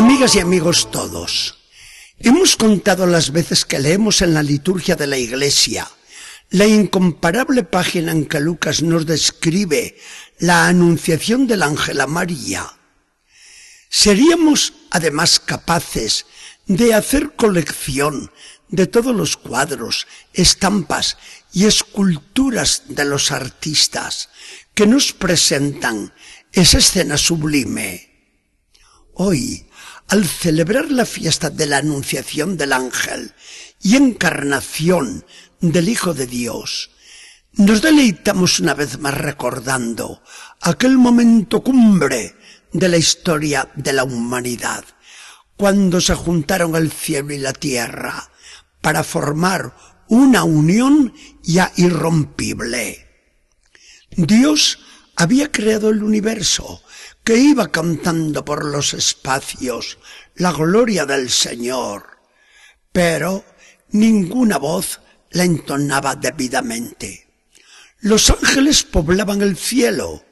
Amigas y amigos todos, hemos contado las veces que leemos en la liturgia de la Iglesia la incomparable página en que Lucas nos describe la anunciación del ángel a María. Seríamos además capaces de hacer colección de todos los cuadros, estampas y esculturas de los artistas que nos presentan esa escena sublime. Hoy, al celebrar la fiesta de la Anunciación del Ángel y encarnación del Hijo de Dios, nos deleitamos una vez más recordando aquel momento cumbre de la historia de la humanidad, cuando se juntaron el cielo y la tierra para formar una unión ya irrompible. Dios había creado el universo, que iba cantando por los espacios la gloria del Señor, pero ninguna voz la entonaba debidamente. Los ángeles poblaban el cielo,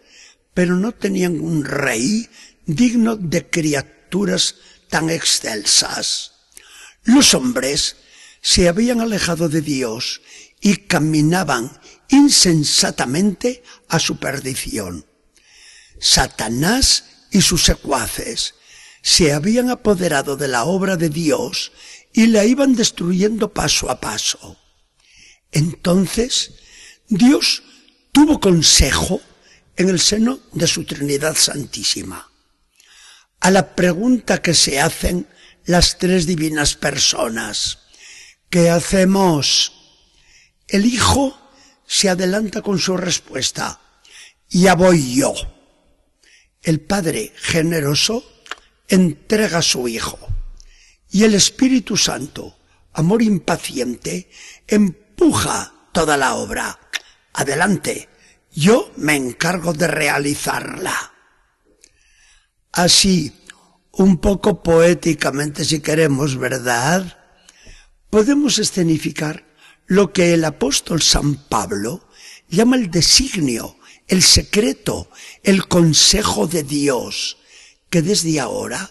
pero no tenían un rey digno de criaturas tan excelsas. Los hombres se habían alejado de Dios y caminaban insensatamente a su perdición. Satanás y sus secuaces se habían apoderado de la obra de Dios y la iban destruyendo paso a paso. Entonces, Dios tuvo consejo en el seno de su Trinidad Santísima. A la pregunta que se hacen las tres divinas personas, ¿qué hacemos? El Hijo se adelanta con su respuesta, ya voy yo. El Padre generoso entrega a su Hijo y el Espíritu Santo, amor impaciente, empuja toda la obra. Adelante, yo me encargo de realizarla. Así, un poco poéticamente si queremos, ¿verdad? Podemos escenificar lo que el apóstol San Pablo llama el designio, el secreto, el consejo de Dios, que desde ahora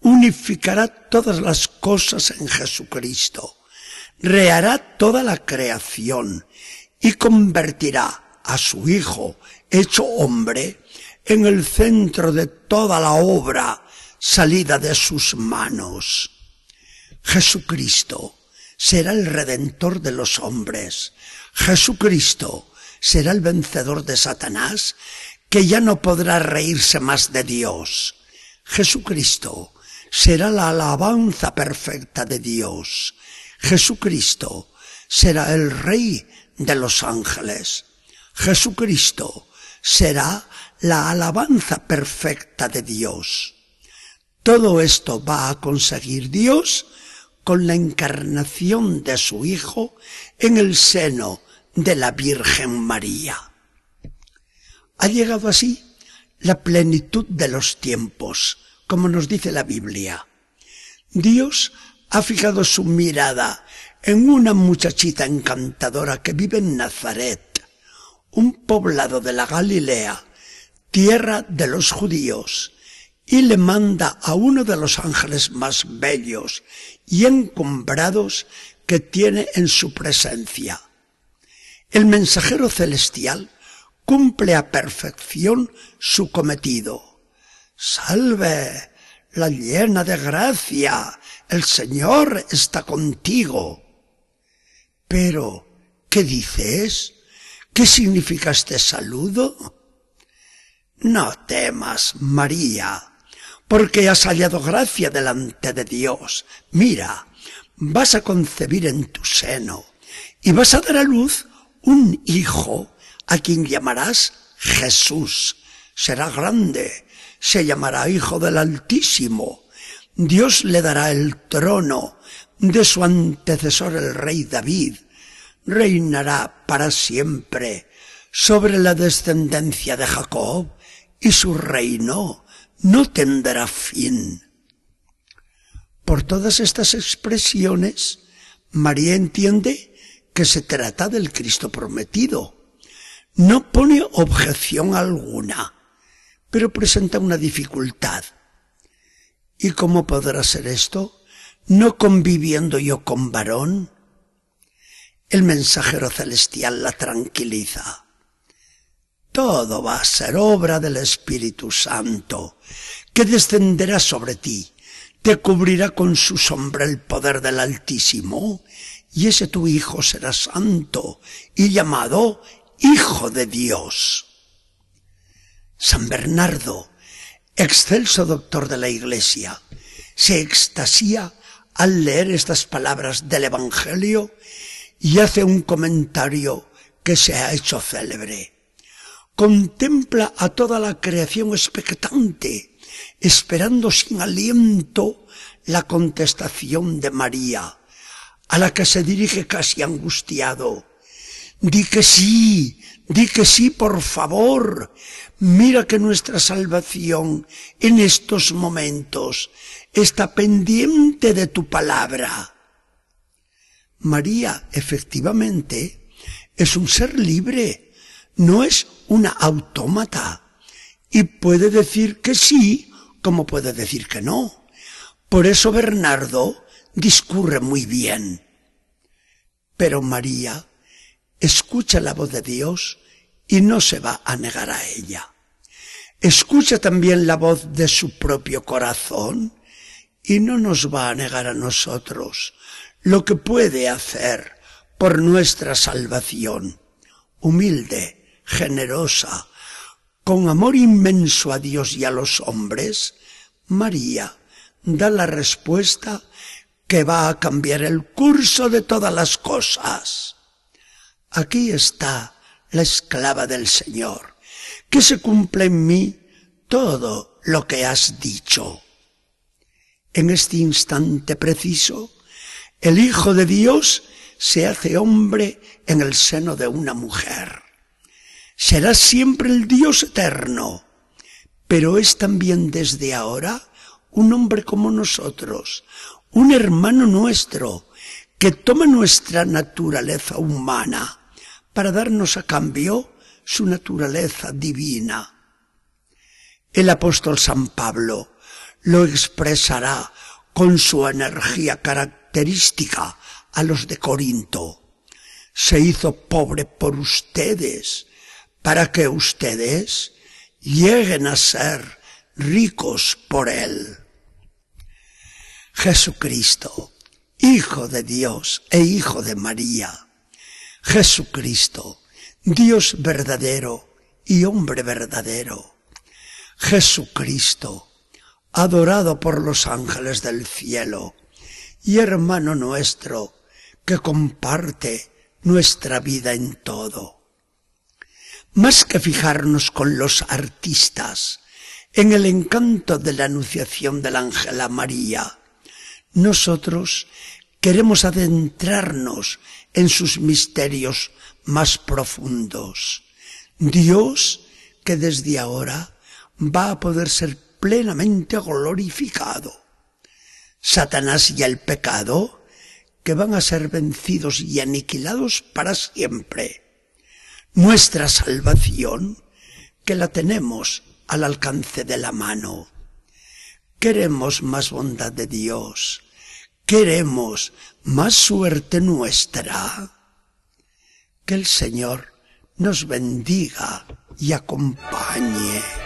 unificará todas las cosas en Jesucristo, rehará toda la creación y convertirá a su Hijo, hecho hombre, en el centro de toda la obra salida de sus manos. Jesucristo será el redentor de los hombres. Jesucristo será el vencedor de Satanás, que ya no podrá reírse más de Dios. Jesucristo será la alabanza perfecta de Dios. Jesucristo será el Rey de los ángeles. Jesucristo será la alabanza perfecta de Dios. Todo esto va a conseguir Dios con la encarnación de su Hijo en el seno de la Virgen María. Ha llegado así la plenitud de los tiempos, como nos dice la Biblia. Dios ha fijado su mirada en una muchachita encantadora que vive en Nazaret, un poblado de la Galilea, tierra de los judíos, y le manda a uno de los ángeles más bellos y encumbrados que tiene en su presencia. El mensajero celestial cumple a perfección su cometido. Salve, la llena de gracia, el Señor está contigo. Pero, ¿qué dices? ¿Qué significa este saludo? No temas, María, porque has hallado gracia delante de Dios. Mira, vas a concebir en tu seno y vas a dar a luz un hijo a quien llamarás Jesús. Será grande, se llamará Hijo del Altísimo. Dios le dará el trono de su antecesor el rey David. Reinará para siempre sobre la descendencia de Jacob y su reino no tendrá fin. Por todas estas expresiones, María entiende que se trata del Cristo prometido. No pone objeción alguna, pero presenta una dificultad. ¿Y cómo podrá ser esto? ¿No conviviendo yo con varón? El mensajero celestial la tranquiliza. Todo va a ser obra del Espíritu Santo, que descenderá sobre ti, te cubrirá con su sombra el poder del Altísimo, y ese tu Hijo será santo y llamado Hijo de Dios. San Bernardo, excelso doctor de la Iglesia, se extasía al leer estas palabras del Evangelio y hace un comentario que se ha hecho célebre. Contempla a toda la creación expectante, esperando sin aliento la contestación de María, a la que se dirige casi angustiado. Di que sí, di que sí, por favor. Mira que nuestra salvación en estos momentos está pendiente de tu palabra. María, efectivamente, es un ser libre, no es una autómata, y puede decir que sí como puede decir que no. Por eso Bernardo discurre muy bien. Pero María escucha la voz de Dios y no se va a negar a ella. Escucha también la voz de su propio corazón y no nos va a negar a nosotros lo que puede hacer por nuestra salvación. Humilde, generosa, con amor inmenso a Dios y a los hombres, María da la respuesta que va a cambiar el curso de todas las cosas. Aquí está la esclava del Señor, que se cumple en mí todo lo que has dicho. En este instante preciso, el Hijo de Dios se hace hombre en el seno de una mujer. Será siempre el Dios eterno, pero es también desde ahora un hombre como nosotros, un hermano nuestro, que toma nuestra naturaleza humana para darnos a cambio su naturaleza divina. El apóstol San Pablo lo expresará con su energía característica a los de Corinto. Se hizo pobre por ustedes, para que ustedes lleguen a ser ricos por él. Jesucristo, Hijo de Dios e Hijo de María. Jesucristo, Dios verdadero y hombre verdadero. Jesucristo, adorado por los ángeles del cielo y hermano nuestro que comparte nuestra vida en todo. Más que fijarnos con los artistas en el encanto de la anunciación del ángel a María, nosotros queremos adentrarnos en sus misterios más profundos. Dios que desde ahora va a poder ser plenamente glorificado. Satanás y el pecado que van a ser vencidos y aniquilados para siempre. Nuestra salvación que la tenemos al alcance de la mano. Queremos más bondad de Dios, queremos más suerte nuestra. Que el Señor nos bendiga y acompañe.